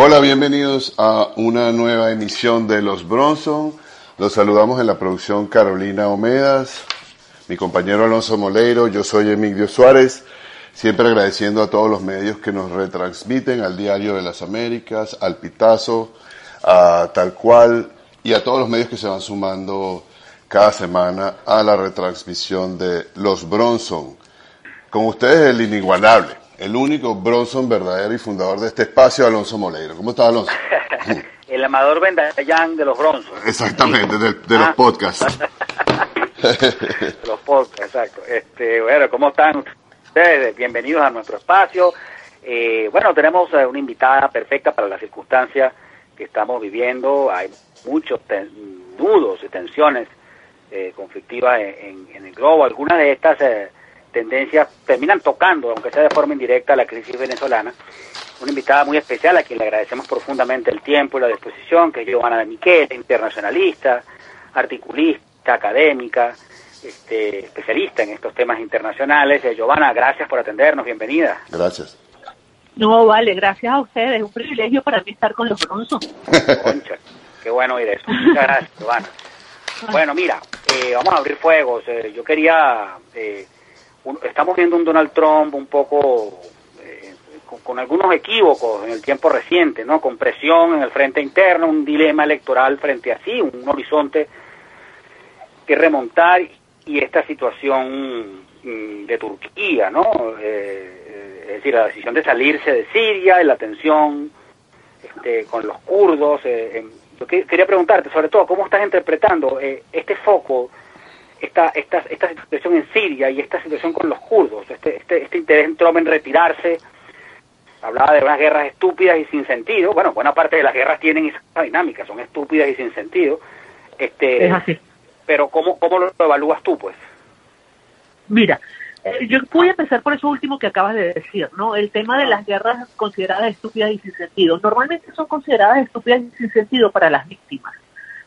Hola, bienvenidos a una nueva emisión de Los Bronson. Los saludamos en la producción Carolina Omedas, mi compañero Alonso Moleiro, yo soy Emilio Suárez, siempre agradeciendo a todos los medios que nos retransmiten, al Diario de las Américas, al Pitazo, a Tal Cual y a todos los medios que se van sumando cada semana a la retransmisión de Los Bronson. Con ustedes el inigualable, el único Bronson verdadero y fundador de este espacio, Alonso Moleiro. ¿Cómo estás, Alonso? el amador Vendallán de los Bronson. Exactamente, de, de los Ah. podcasts. los podcasts, exacto. Este, bueno, ¿cómo están ustedes? Bienvenidos a nuestro espacio. Eh, bueno, tenemos eh, una invitada perfecta para las circunstancias que estamos viviendo. Hay muchos ten- nudos y tensiones eh, conflictivas en, en- en el globo. Algunas de estas eh, tendencias terminan tocando, aunque sea de forma indirecta, la crisis venezolana. Una invitada muy especial a quien le agradecemos profundamente el tiempo y la disposición, que es Giovanna de Miquel, internacionalista, articulista, académica, este, especialista en estos temas internacionales. Eh, Giovanna, gracias por atendernos, bienvenida. Gracias. No, vale, gracias a ustedes. Es un privilegio para mí estar con los Bronson. Concha, qué bueno oír eso. Muchas gracias, Giovanna. Bueno, mira, eh, vamos a abrir fuegos. Eh, yo quería, eh, estamos viendo un Donald Trump un poco eh, con, algunos equívocos en el tiempo reciente, ¿no? Con presión en el frente interno, un dilema electoral frente a sí, un horizonte que remontar y esta situación mm, de Turquía, ¿no? Eh, es decir, la decisión de salirse de Siria, y la tensión este, con los kurdos. eh, yo que- quería preguntarte, sobre todo, ¿cómo estás interpretando eh, este foco, esta, esta, esta situación en Siria y esta situación con los kurdos, este, este, este interés en Trump en retirarse? Hablaba de unas guerras estúpidas y sin sentido. Bueno, buena parte de las guerras tienen esa dinámica, son estúpidas y sin sentido. Este, Es así. pero ¿cómo, cómo lo evalúas tú, pues? Mira, eh, yo voy a empezar por eso último que acabas de decir, ¿no? El tema de las guerras consideradas estúpidas y sin sentido. Normalmente son consideradas estúpidas y sin sentido para las víctimas,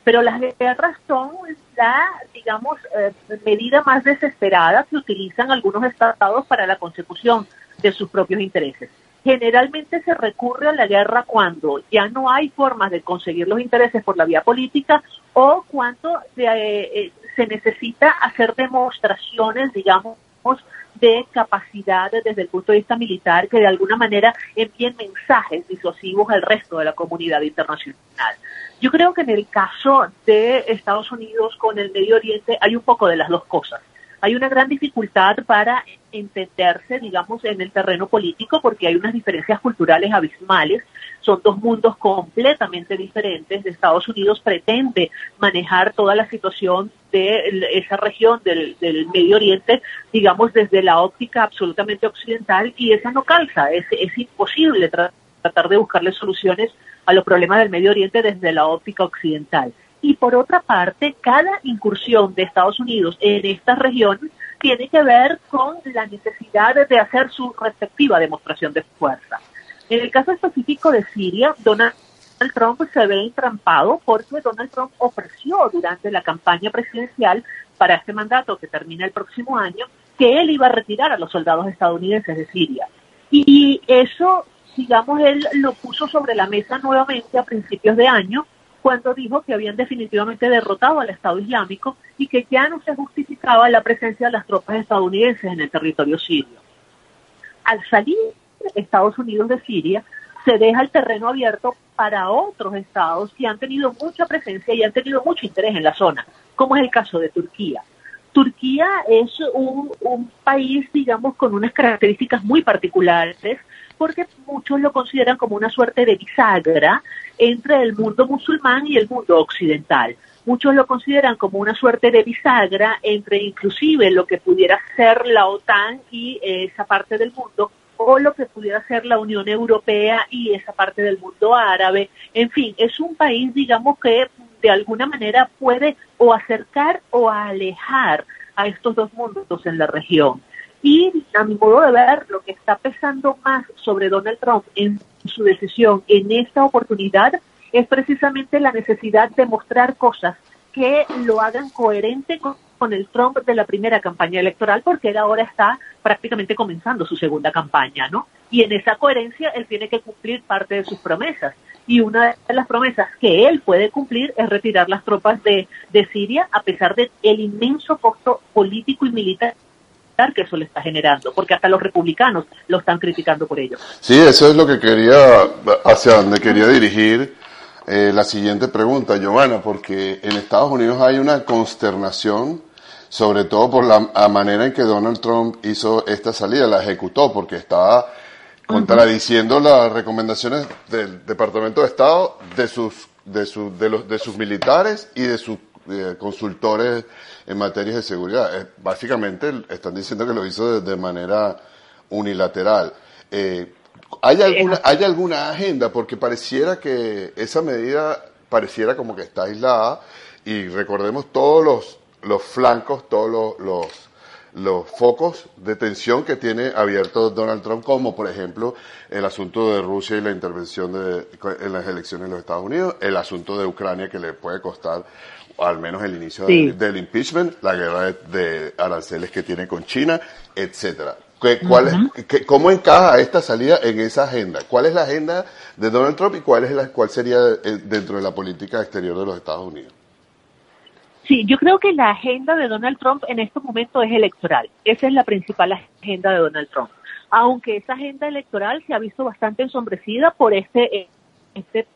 pero las guerras son la, digamos, eh, medida más desesperada que utilizan algunos estados para la consecución de sus propios intereses. Generalmente se recurre a la guerra cuando ya no hay formas de conseguir los intereses por la vía política o cuando se, eh, eh, se necesita hacer demostraciones, digamos, de capacidad desde el punto de vista militar que de alguna manera envíen mensajes disuasivos al resto de la comunidad internacional. Yo creo que en el caso de Estados Unidos con el Medio Oriente hay un poco de las dos cosas. Hay una gran dificultad para entenderse, digamos, en el terreno político porque hay unas diferencias culturales abismales. Son dos mundos completamente diferentes. Estados Unidos pretende manejar toda la situación de esa región del, del Medio Oriente, digamos, desde la óptica absolutamente occidental y esa no calza. Es, es imposible tra- tratar de buscarle soluciones a los problemas del Medio Oriente desde la óptica occidental. Y por otra parte, cada incursión de Estados Unidos en esta región tiene que ver con la necesidad de hacer su respectiva demostración de fuerza. En el caso específico de Siria, Donald Trump se ve entrampado porque Donald Trump ofreció durante la campaña presidencial para este mandato que termina el próximo año que él iba a retirar a los soldados estadounidenses de Siria. Y eso, digamos, él lo puso sobre la mesa nuevamente a principios de año cuando dijo que habían definitivamente derrotado al Estado Islámico y que ya no se justificaba la presencia de las tropas estadounidenses en el territorio sirio. Al salir Estados Unidos de Siria, se deja el terreno abierto para otros estados que han tenido mucha presencia y han tenido mucho interés en la zona, como es el caso de Turquía. Turquía es un, un país, digamos, con unas características muy particulares, porque muchos lo consideran como una suerte de bisagra entre el mundo musulmán y el mundo occidental. Muchos lo consideran como una suerte de bisagra entre inclusive lo que pudiera ser la OTAN y eh, esa parte del mundo, o lo que pudiera ser la Unión Europea y esa parte del mundo árabe. En fin, es un país, digamos, que de alguna manera puede o acercar o alejar a estos dos mundos en la región. Y a mi modo de ver, lo que está pesando más sobre Donald Trump en su decisión en esta oportunidad es precisamente la necesidad de mostrar cosas que lo hagan coherente con, con el Trump de la primera campaña electoral, porque él ahora está prácticamente comenzando su segunda campaña, ¿no? Y en esa coherencia él tiene que cumplir parte de sus promesas. Y una de las promesas que él puede cumplir es retirar las tropas de, de Siria a pesar del el inmenso costo político y militar que eso le está generando, porque hasta los republicanos lo están criticando por ello. Sí, eso es lo que quería, hacia donde quería dirigir eh, la siguiente pregunta, Giovanna, porque en Estados Unidos hay una consternación, sobre todo por la manera en que Donald Trump hizo esta salida, la ejecutó, porque estaba contradiciendo las recomendaciones del Departamento de Estado de sus de, sus de, los, de sus militares y de sus eh, consultores en materia de seguridad. Eh, básicamente están diciendo que lo hizo de, manera unilateral. Eh, ¿hay, alguna, ¿Hay alguna agenda? Porque pareciera que esa medida pareciera como que está aislada y recordemos todos los, los flancos, todos los, los, focos de tensión que tiene abierto Donald Trump, como por ejemplo el asunto de Rusia y la intervención de, en las elecciones de los Estados Unidos, el asunto de Ucrania que le puede costar al menos el inicio del, impeachment, la guerra de, aranceles que tiene con China, etcétera. ¿Cuál ¿Cómo encaja esta salida en esa agenda? ¿Cuál es la agenda de Donald Trump y cuál, es la, cuál sería eh, dentro de la política exterior de los Estados Unidos? Sí, yo creo que la agenda de Donald Trump en estos momentos es electoral. Esa es la principal agenda de Donald Trump. Aunque esa agenda electoral se ha visto bastante ensombrecida por este eh, este,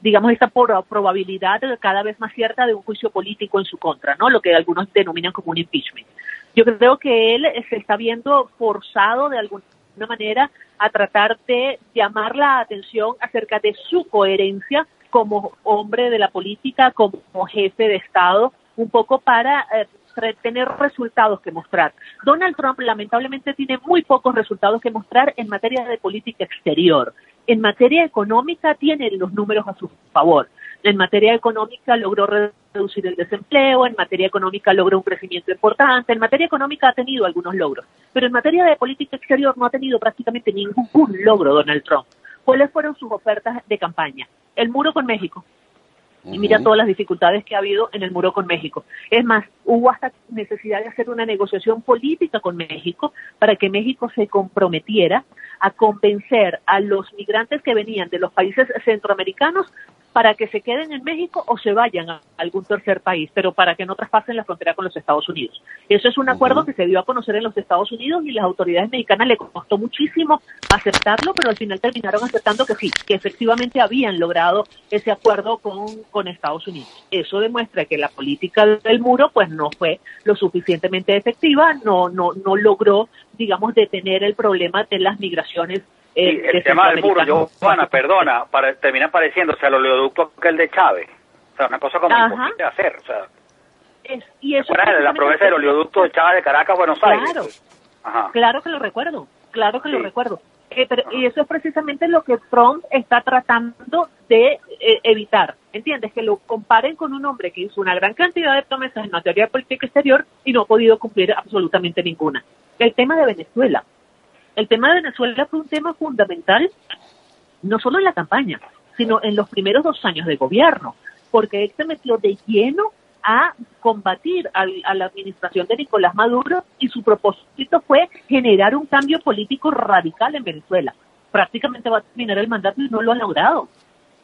digamos, esta probabilidad cada vez más cierta de un juicio político en su contra, ¿no? Lo que algunos denominan como un impeachment. Yo creo que él se está viendo forzado de alguna manera a tratar de llamar la atención acerca de su coherencia como hombre de la política, como jefe de Estado, un poco para eh, tener resultados que mostrar. Donald Trump lamentablemente tiene muy pocos resultados que mostrar en materia de política exterior en materia económica tiene los números a su favor. En materia económica logró reducir el desempleo, en materia económica logró un crecimiento importante, en materia económica ha tenido algunos logros, pero en materia de política exterior no ha tenido prácticamente ningún logro Donald Trump. ¿Cuáles fueron sus ofertas de campaña? El muro con México, y mira todas las dificultades que ha habido en el muro con México. Es más, hubo hasta necesidad de hacer una negociación política con México para que México se comprometiera a convencer a los migrantes que venían de los países centroamericanos para que se queden en México o se vayan a algún tercer país, pero para que no traspasen la frontera con los Estados Unidos. Eso es un acuerdo que se dio a conocer en los Estados Unidos y las autoridades mexicanas le costó muchísimo aceptarlo, pero al final terminaron aceptando que sí, que efectivamente habían logrado ese acuerdo con, con Estados Unidos. Eso demuestra que la política del muro pues no fue lo suficientemente efectiva, no, no, no logró, digamos, detener el problema de las migraciones eh, el tema del muro, yo, Juana, perdona, para, termina pareciéndose al oleoducto que el de Chávez. O sea, una cosa como imposible de hacer. O sea, es, y eso la promesa del oleoducto de Chávez de Caracas Buenos Aires. Claro, Ajá. claro que lo recuerdo, claro que lo recuerdo. Eh, y eso es precisamente lo que Trump está tratando de eh, evitar. ¿Entiendes? Que lo comparen con un hombre que hizo una gran cantidad de promesas en materia de política exterior y no ha podido cumplir absolutamente ninguna. El tema de Venezuela el tema de Venezuela fue un tema fundamental, no solo en la campaña, sino en los primeros dos años de gobierno, porque él se metió de lleno a combatir a, la administración de Nicolás Maduro y su propósito fue generar un cambio político radical en Venezuela. Prácticamente va a terminar el mandato y no lo ha logrado.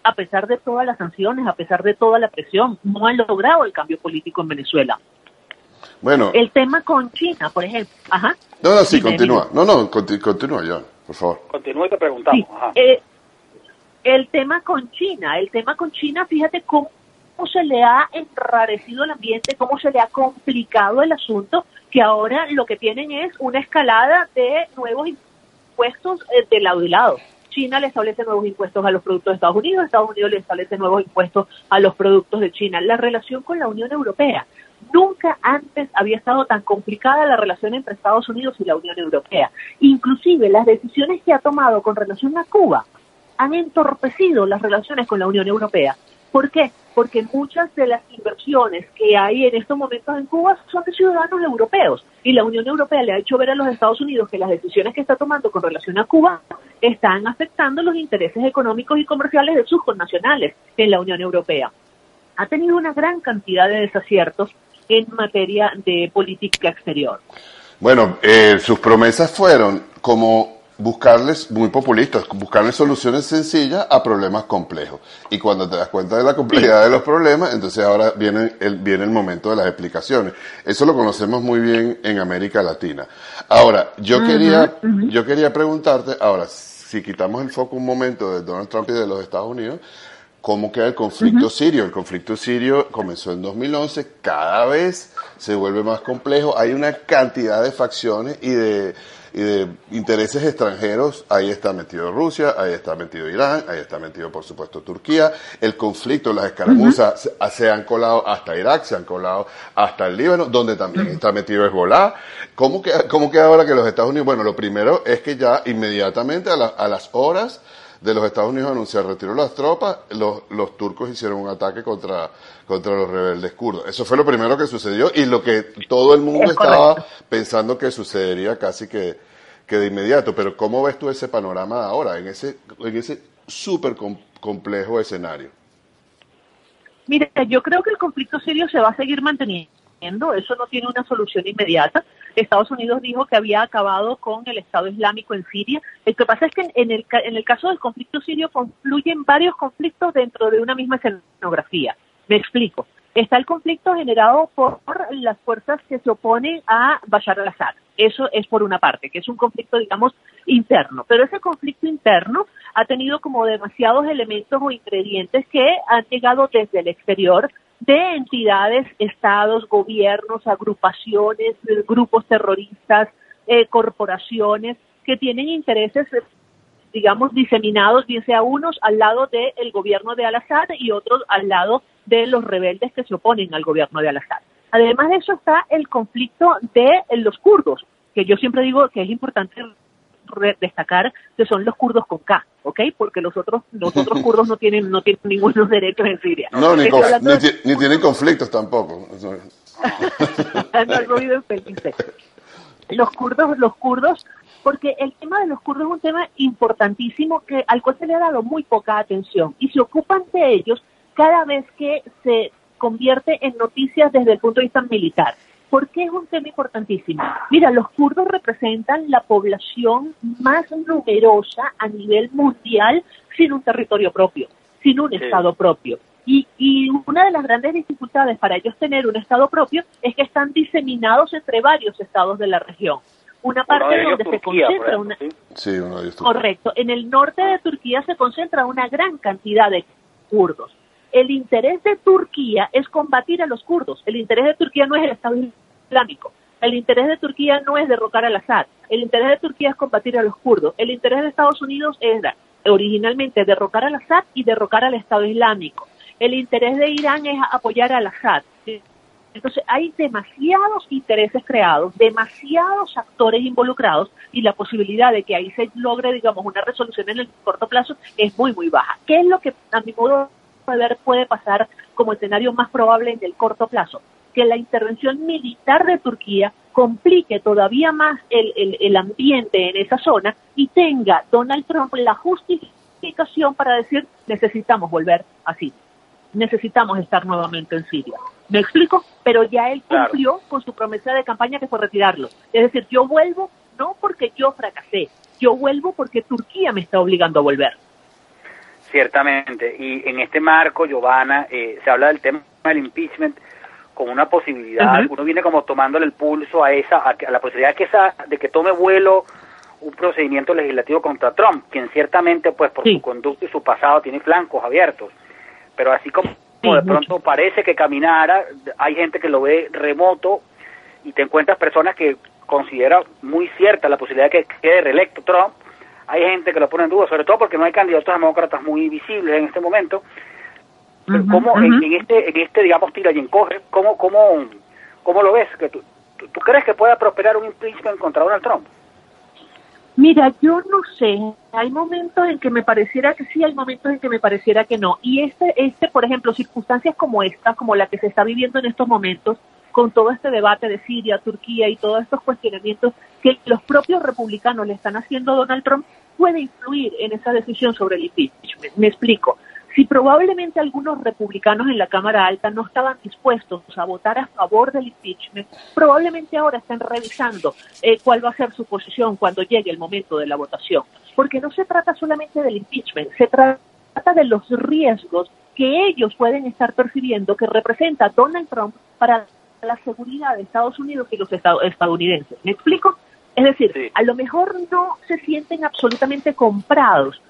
A pesar de todas las sanciones, a pesar de toda la presión, no han logrado el cambio político en Venezuela. Bueno. El tema con China, por ejemplo. Ajá. No, no, sí, continúa. No, no, continúa ya, por favor. Continúa y te preguntamos. Eh, el tema con China, el tema con China, fíjate cómo se le ha enrarecido el ambiente, cómo se le ha complicado el asunto, que ahora lo que tienen es una escalada de nuevos impuestos eh, de lado y lado. China le establece nuevos impuestos a los productos de Estados Unidos, Estados Unidos le establece nuevos impuestos a los productos de China. La relación con la Unión Europea Nunca antes había estado tan complicada la relación entre Estados Unidos y la Unión Europea. Inclusive las decisiones que ha tomado con relación a Cuba han entorpecido las relaciones con la Unión Europea. ¿Por qué? Porque muchas de las inversiones que hay en estos momentos en Cuba son de ciudadanos europeos y la Unión Europea le ha hecho ver a los Estados Unidos que las decisiones que está tomando con relación a Cuba están afectando los intereses económicos y comerciales de sus connacionales en la Unión Europea. Ha tenido una gran cantidad de desaciertos en materia de política exterior. Bueno, eh, sus promesas fueron como buscarles, muy populistas, buscarles soluciones sencillas a problemas complejos. Y cuando te das cuenta de la complejidad de los problemas, entonces ahora viene el, viene el momento de las explicaciones. Eso lo conocemos muy bien en América Latina. Ahora, yo quería, yo quería preguntarte, ahora, si quitamos el foco un momento de Donald Trump y de los Estados Unidos, ¿Cómo queda el conflicto sirio? El conflicto sirio comenzó en 2011, cada vez se vuelve más complejo, hay una cantidad de facciones y de, intereses extranjeros, ahí está metido Rusia, ahí está metido Irán, ahí está metido por supuesto Turquía, el conflicto, las escaramuzas se, han colado hasta Irak, se han colado hasta el Líbano, donde también está metido Hezbollah. ¿Cómo queda, ¿Cómo queda ahora que los Estados Unidos, bueno, lo primero es que ya inmediatamente a, a las horas de los Estados Unidos anunciar retiro de las tropas, los, los turcos hicieron un ataque contra, contra los rebeldes kurdos. Eso fue lo primero que sucedió y lo que todo el mundo estaba pensando que sucedería casi que, que de inmediato. Pero ¿cómo ves tú ese panorama ahora, en ese, en ese súper complejo escenario? Mira, yo creo que el conflicto sirio se va a seguir manteniendo eso no tiene una solución inmediata. Estados Unidos dijo que había acabado con el Estado Islámico en Siria. Lo que pasa es que en el, en el caso del conflicto sirio confluyen varios conflictos dentro de una misma escenografía. Me explico. Está el conflicto generado por las fuerzas que se oponen a Bashar al-Assad. Eso es por una parte, que es un conflicto, digamos, interno. Pero ese conflicto interno ha tenido como demasiados elementos o ingredientes que han llegado desde el exterior de entidades, estados, gobiernos, agrupaciones, grupos terroristas, eh, corporaciones que tienen intereses, digamos, diseminados, bien sea unos al lado del gobierno de Al-Assad y otros al lado de los rebeldes que se oponen al gobierno de Al-Assad. Además de eso está el conflicto de los kurdos, que yo siempre digo que es importante destacar que son los kurdos con K, ¿ok? Porque los otros, los otros kurdos no tienen, no tienen ningún derecho en Siria. No, ni, ni, tienen conflictos tampoco. Los kurdos, los kurdos, porque el tema de los kurdos es un tema importantísimo que al cual se le ha dado muy poca atención y se ocupan de ellos cada vez que se convierte en noticias desde el punto de vista militar. ¿Por qué es un tema importantísimo? Mira, los kurdos representan la población más numerosa a nivel mundial sin un territorio propio, sin un Estado propio. Y, y, una de las grandes dificultades para ellos tener un Estado propio es que están diseminados entre varios estados de la región. Una parte donde se concentra una... ¿sí? uno de Correcto. En el norte de Turquía se concentra una gran cantidad de kurdos el interés de Turquía es combatir a los kurdos. El interés de Turquía no es el Estado Islámico. El interés de Turquía no es derrocar al Assad. El interés de Turquía es combatir a los kurdos. El interés de Estados Unidos era originalmente derrocar al Assad y derrocar al Estado Islámico. El interés de Irán es apoyar al Assad. Entonces hay demasiados intereses creados, demasiados actores involucrados y la posibilidad de que ahí se logre, digamos, una resolución en el corto plazo es muy, muy baja. ¿Qué es lo que a mi modo ver puede pasar como escenario más probable en el corto plazo, que la intervención militar de Turquía complique todavía más el, el, ambiente en esa zona y tenga Donald Trump la justificación para decir necesitamos volver así, necesitamos estar nuevamente en Siria. ¿Me explico? Pero ya él cumplió con su promesa de campaña que fue retirarlo. Es decir, yo vuelvo no porque yo fracasé, yo vuelvo porque Turquía me está obligando a volver. Ciertamente, y en este marco, Giovanna, eh, se habla del tema del impeachment como una posibilidad, uno viene como tomándole el pulso a esa, a, la posibilidad de que, esa, de que tome vuelo un procedimiento legislativo contra Trump, quien ciertamente, pues por su conducta y su pasado, tiene flancos abiertos, pero así como, de pronto parece que caminara, hay gente que lo ve remoto y te encuentras personas que considera muy cierta la posibilidad de que quede reelecto Trump, hay gente que lo pone en duda, sobre todo porque no hay candidatos demócratas muy visibles en este momento. Pero ¿cómo en, este, en este, digamos, tira y encoge, cómo, cómo, cómo lo ves? ¿Que tú, tú, crees que pueda prosperar un impeachment contra Donald Trump? Mira, yo no sé. Hay momentos en que me pareciera que sí, hay momentos en que me pareciera que no. Y este, este, por ejemplo, circunstancias como esta, como la que se está viviendo en estos momentos, con todo este debate de Siria, Turquía y todos estos cuestionamientos que los propios republicanos le están haciendo a Donald Trump, puede influir en esa decisión sobre el impeachment. Me explico. Si probablemente algunos republicanos en la Cámara Alta no estaban dispuestos a votar a favor del impeachment, probablemente ahora están revisando eh, cuál va a ser su posición cuando llegue el momento de la votación. Porque no se trata solamente del impeachment, se trata de los riesgos que ellos pueden estar percibiendo que representa Donald Trump para la seguridad de Estados Unidos y los estadounidenses. ¿Me explico? Es decir, a lo mejor no se sienten absolutamente comprados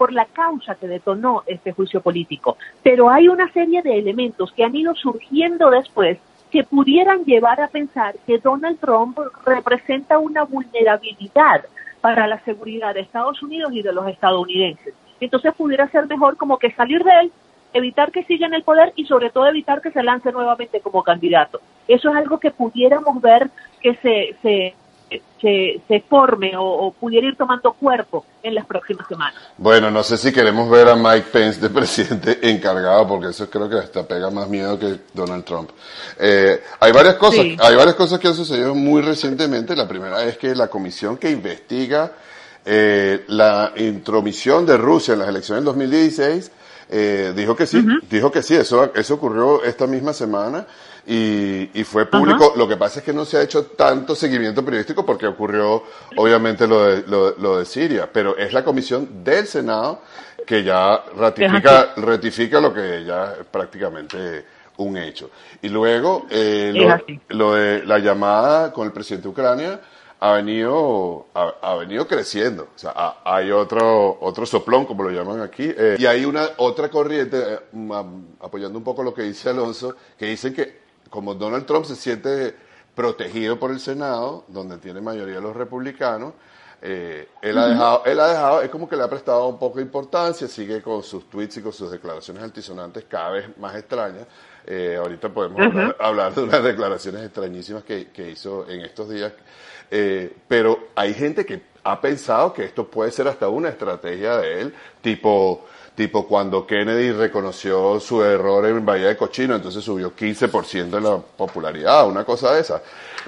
por la causa que detonó este juicio político, pero hay una serie de elementos que han ido surgiendo después que pudieran llevar a pensar que Donald Trump representa una vulnerabilidad para la seguridad de Estados Unidos y de los estadounidenses. Entonces pudiera ser mejor como que salir de él, evitar que siga en el poder y sobre todo evitar que se lance nuevamente como candidato. Eso es algo que pudiéramos ver que se, se se, se forme o, pudiera ir tomando cuerpo en las próximas semanas. Bueno, no sé si queremos ver a Mike Pence de presidente encargado, porque eso creo que hasta pega más miedo que Donald Trump. Eh, hay varias cosas, hay varias cosas que han sucedido muy recientemente. La primera es que la comisión que investiga eh, la intromisión de Rusia en las elecciones del 2016 eh, dijo que sí, dijo que sí, eso, eso ocurrió esta misma semana y, y fue público. Lo que pasa es que no se ha hecho tanto seguimiento periodístico porque ocurrió obviamente lo de, lo, de Siria, pero es la comisión del Senado que ya ratifica, ratifica lo que ya es prácticamente un hecho. Y luego eh, lo, lo, de la llamada con el presidente de Ucrania ha venido, ha, venido creciendo. O sea, hay otro, otro soplón, como lo llaman aquí, eh, y hay una otra corriente, eh, apoyando un poco lo que dice Alonso, que dicen que como Donald Trump se siente protegido por el Senado, donde tiene mayoría los republicanos, eh, él, ha dejado, él ha dejado, es como que le ha prestado un poco de importancia, sigue con sus tweets y con sus declaraciones altisonantes cada vez más extrañas. Eh, ahorita podemos hablar, de unas declaraciones extrañísimas que, que hizo en estos días. Eh, pero hay gente que ha pensado que esto puede ser hasta una estrategia de él, tipo tipo cuando Kennedy reconoció su error en Bahía de Cochino, entonces subió 15% de la popularidad, una cosa de esa.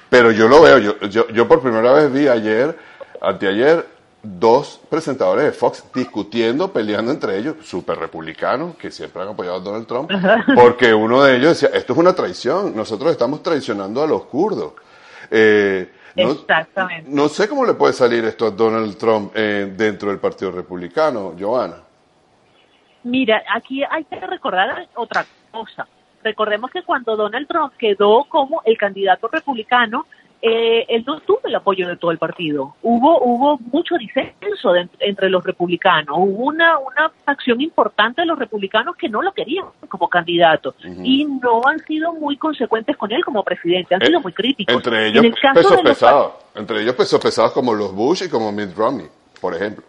Pero yo lo veo, yo, yo, yo por primera vez vi ayer, anteayer, dos presentadores de Fox discutiendo, peleando entre ellos, súper republicanos, que siempre han apoyado a Donald Trump, porque uno de ellos decía, esto es una traición, nosotros estamos traicionando a los kurdos. Eh, no, Exactamente. No sé cómo le puede salir esto a Donald Trump eh, dentro del Partido Republicano, Joana. Mira, aquí hay que recordar otra cosa. Recordemos que cuando Donald Trump quedó como el candidato republicano, eh, él no tuvo el apoyo de todo el partido. Hubo hubo mucho disenso entre los republicanos. Hubo una, una acción importante de los republicanos que no lo querían como candidato y no han sido muy consecuentes con él como presidente. Han sido muy críticos. Entre ellos pesos pesados. Entre ellos pesos pesados como los Bush y como Mitt Romney, por ejemplo.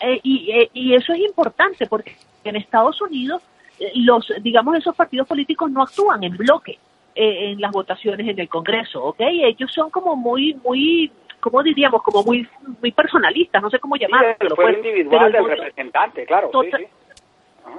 Eh, y, eh, y eso es importante porque en Estados Unidos eh, los, digamos, esos partidos políticos no actúan en bloque eh, en las votaciones en el Congreso, ¿ok? Ellos son como muy, muy, ¿cómo diríamos? Como muy, muy personalistas, no sé cómo llamarlo. Sí, pues, individual del representante, claro.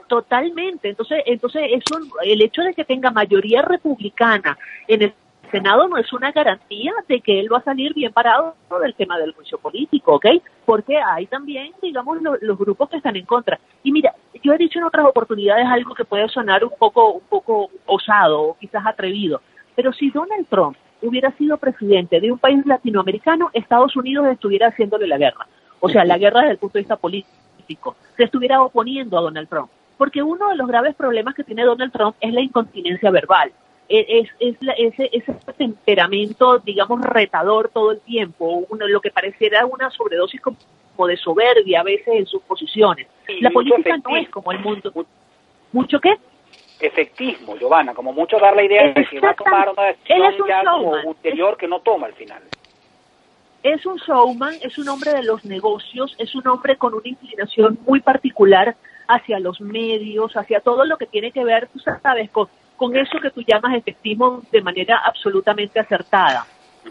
Totalmente. Entonces, entonces eso, el hecho de que tenga mayoría republicana en el Senado no es una garantía de que él va a salir bien parado del tema del juicio político, ¿ok? Porque hay también, digamos, los grupos que están en contra. Y mira, yo he dicho en otras oportunidades algo que puede sonar un poco, un poco osado o quizás atrevido, pero si Donald Trump hubiera sido presidente de un país latinoamericano, Estados Unidos estuviera haciéndole la guerra. O sea, la guerra desde el punto de vista político. Se estuviera oponiendo a Donald Trump. Porque uno de los graves problemas que tiene Donald Trump es la incontinencia verbal. E, es, es ese, ese temperamento, digamos, retador todo el tiempo, uno, lo que pareciera una sobredosis como de soberbia a veces en sus posiciones. la política no es como el mundo. ¿Mucho qué? Efectismo, Giovanna, como mucho dar la idea de que va a tomar una decisión ya como ulterior que no toma al final. Es un showman, es un hombre de los negocios, es un hombre con una inclinación muy particular hacia los medios, hacia todo lo que tiene que ver, tú sabes, con con eso que tú llamas efectismo de manera absolutamente acertada.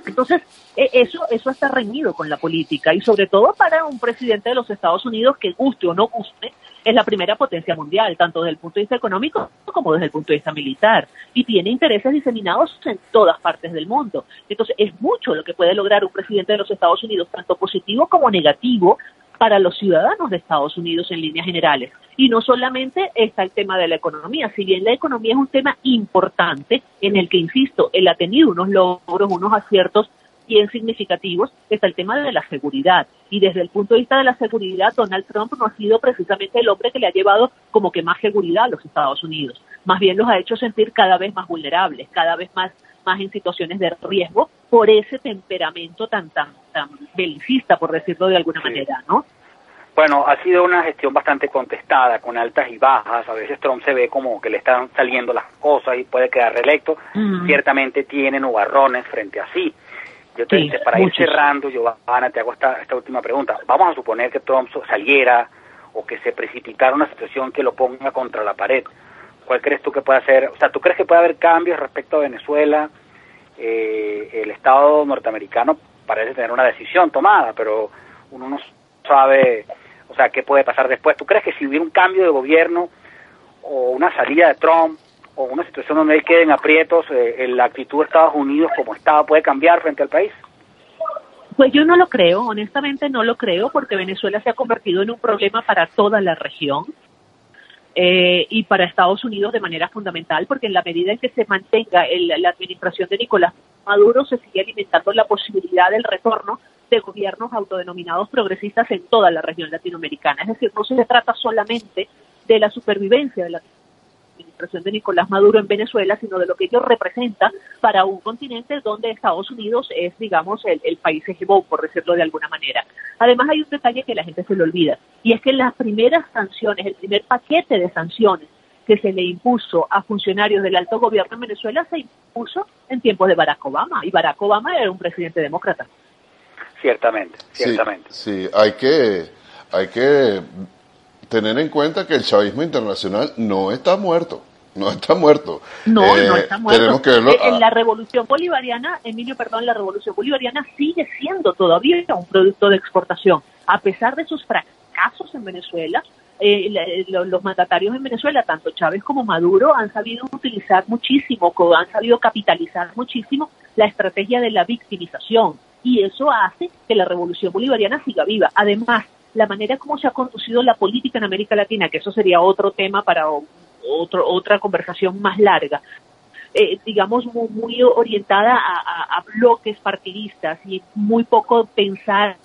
Entonces, e, eso, eso está reñido con la política y sobre todo para un presidente de los Estados Unidos que guste o no guste, es la primera potencia mundial, tanto desde el punto de vista económico como desde el punto de vista militar, y tiene intereses diseminados en todas partes del mundo. Entonces, es mucho lo que puede lograr un presidente de los Estados Unidos, tanto positivo como negativo, para los ciudadanos de Estados Unidos en líneas generales. Y no solamente está el tema de la economía, si bien la economía es un tema importante en el que, insisto, él ha tenido unos logros, unos aciertos bien significativos, está el tema de la seguridad. Y desde el punto de vista de la seguridad, Donald Trump no ha sido precisamente el hombre que le ha llevado como que más seguridad a los Estados Unidos. Más bien los ha hecho sentir cada vez más vulnerables, cada vez más más en situaciones de riesgo por ese temperamento tan tan tan belicista, por decirlo de alguna manera, ¿no? Bueno, ha sido una gestión bastante contestada, con altas y bajas. A veces Trump se ve como que le están saliendo las cosas y puede quedar reelecto. Ciertamente tiene nubarrones frente a sí. Yo te, para ir cerrando, Giovanna, te hago esta, esta última pregunta. Vamos a suponer que Trump saliera o que se precipitara una situación que lo ponga contra la pared. ¿Cuál crees tú que puede hacer? O sea, ¿tú crees que puede haber cambios respecto a Venezuela? Eh, el Estado norteamericano parece tener una decisión tomada, pero uno no sabe, o sea, qué puede pasar después. ¿Tú crees que si hubiera un cambio de gobierno o una salida de Trump o una situación donde él quede en aprietos, eh, la actitud de Estados Unidos como estaba puede cambiar frente al país? Pues yo no lo creo, honestamente no lo creo, porque Venezuela se ha convertido en un problema para toda la región. Eh, y para Estados Unidos de manera fundamental, porque en la medida en que se mantenga la administración de Nicolás Maduro, se sigue alimentando la posibilidad del retorno de gobiernos autodenominados progresistas en toda la región latinoamericana. Es decir, no se trata solamente de la supervivencia de la administración de Nicolás Maduro en Venezuela, sino de lo que ello representa para un continente donde Estados Unidos es, digamos, el, el país hegemón, por decirlo de alguna manera. Además, hay un detalle que la gente se le olvida, y es que las primeras sanciones, el primer paquete de sanciones que se le impuso a funcionarios del alto gobierno en Venezuela se impuso en tiempos de Barack Obama, y Barack Obama era un presidente demócrata. Ciertamente, ciertamente. Sí, sí, hay que, hay que tener en cuenta que el chavismo internacional no está muerto. No está muerto. No, no eh, está muerto. Tenemos que verlo. En la revolución bolivariana, Emilio, perdón, la revolución bolivariana sigue siendo todavía un producto de exportación. A pesar de sus fracasos en Venezuela, eh, los mandatarios en Venezuela, tanto Chávez como Maduro, han sabido utilizar muchísimo, han sabido capitalizar muchísimo la estrategia de la victimización. Y eso hace que la revolución bolivariana siga viva. Además, la manera como se ha conducido la política en América Latina, que eso sería otro tema para otro, otra conversación más larga, eh, digamos, muy, orientada a, bloques partidistas y muy poco pensar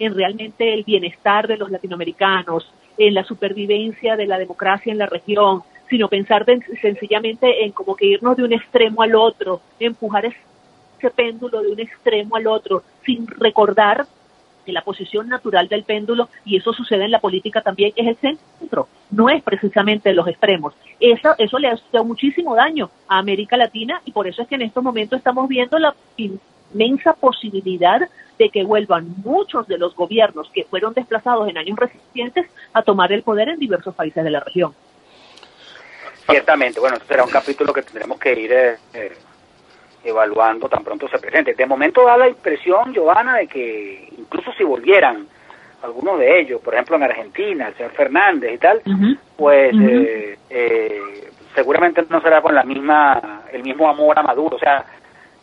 en realmente el bienestar de los latinoamericanos, en la supervivencia de la democracia en la región, sino pensar sencillamente en como que irnos de un extremo al otro, empujar ese péndulo de un extremo al otro, sin recordar que la posición natural del péndulo, y eso sucede en la política también, es el centro, no es precisamente los extremos. Eso, eso le ha hecho muchísimo daño a América Latina y por eso es que en estos momentos estamos viendo la inmensa posibilidad de que vuelvan muchos de los gobiernos que fueron desplazados en años recientes a tomar el poder en diversos países de la región. Ciertamente, bueno, será un capítulo que tendremos que ir eh, eh evaluando tan pronto se presente. De momento da la impresión, Giovanna, de que incluso si volvieran algunos de ellos, por ejemplo en Argentina, el señor Fernández y tal, pues eh, eh, seguramente no será con la misma el mismo amor a Maduro. O sea,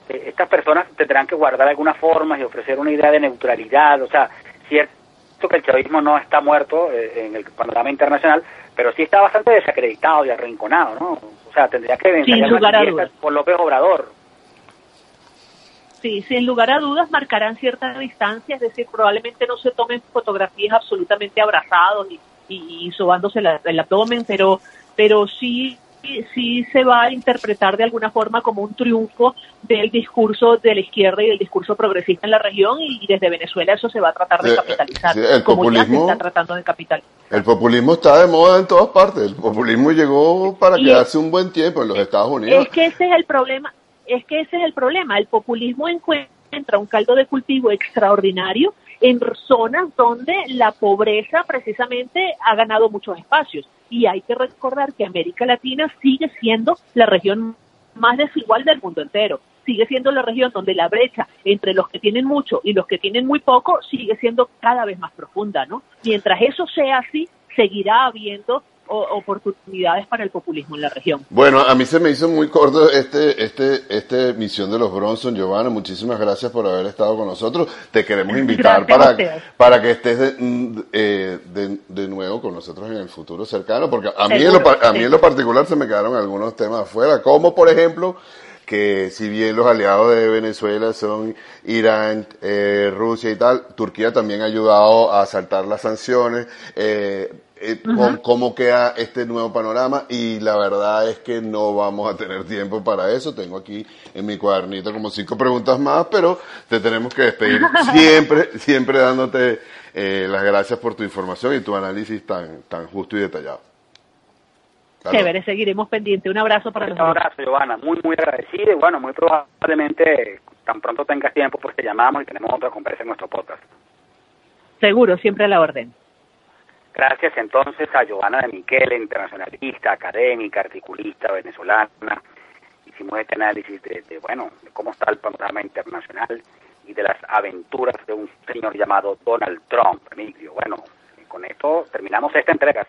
eh, estas personas tendrán que guardar algunas formas y ofrecer una idea de neutralidad. O sea, cierto que el chavismo no está muerto en el panorama internacional, pero sí está bastante desacreditado y arrinconado, ¿no? O sea, tendría que vencer por López Obrador. Sí, sin lugar a dudas marcarán cierta distancia, es decir, probablemente no se tomen fotografías absolutamente abrazados y, y, sobándose el abdomen, pero, pero sí, sí se va a interpretar de alguna forma como un triunfo del discurso de la izquierda y del discurso progresista en la región y, desde Venezuela eso se va a tratar de capitalizar, el populismo, está tratando de capitalizar. El populismo está de moda en todas partes, el populismo llegó para quedarse un buen tiempo en los Estados Unidos. Es que ese es el problema, es que ese es el problema. El populismo encuentra un caldo de cultivo extraordinario en zonas donde la pobreza precisamente ha ganado muchos espacios. Y hay que recordar que América Latina sigue siendo la región más desigual del mundo entero. Sigue siendo la región donde la brecha entre los que tienen mucho y los que tienen muy poco sigue siendo cada vez más profunda, ¿no? Mientras eso sea así, seguirá habiendo oportunidades para el populismo en la región. Bueno, a mí se me hizo muy corto este, este, este misión de los Bronson, Giovanna. Muchísimas gracias por haber estado con nosotros. Te queremos invitar para, para que estés de, mm, eh, de, nuevo con nosotros en el futuro cercano, porque a mí, en lo, a mí en lo particular se me quedaron algunos temas afuera, como por ejemplo que si bien los aliados de Venezuela son Irán, eh, Rusia y tal, Turquía también ha ayudado a saltar las sanciones. Eh, eh, cómo queda este nuevo panorama y la verdad es que no vamos a tener tiempo para eso. Tengo aquí en mi cuadernito como cinco preguntas más, pero te tenemos que despedir siempre, siempre dándote eh, las gracias por tu información y tu análisis tan, tan justo y detallado. Chévere, seguiremos pendiente. Un abrazo para los Un abrazo, Giovanna. Muy, muy agradecido y bueno, muy probablemente tan pronto tengas tiempo, pues te llamamos y tenemos otra conversa en nuestro podcast. Seguro, siempre a la orden. Gracias entonces a Giovanna de Miquel, internacionalista, académica, articulista venezolana. Hicimos este análisis de, bueno, de cómo está el panorama internacional y de las aventuras de un señor llamado Donald Trump. Bueno, con esto terminamos esta entrega.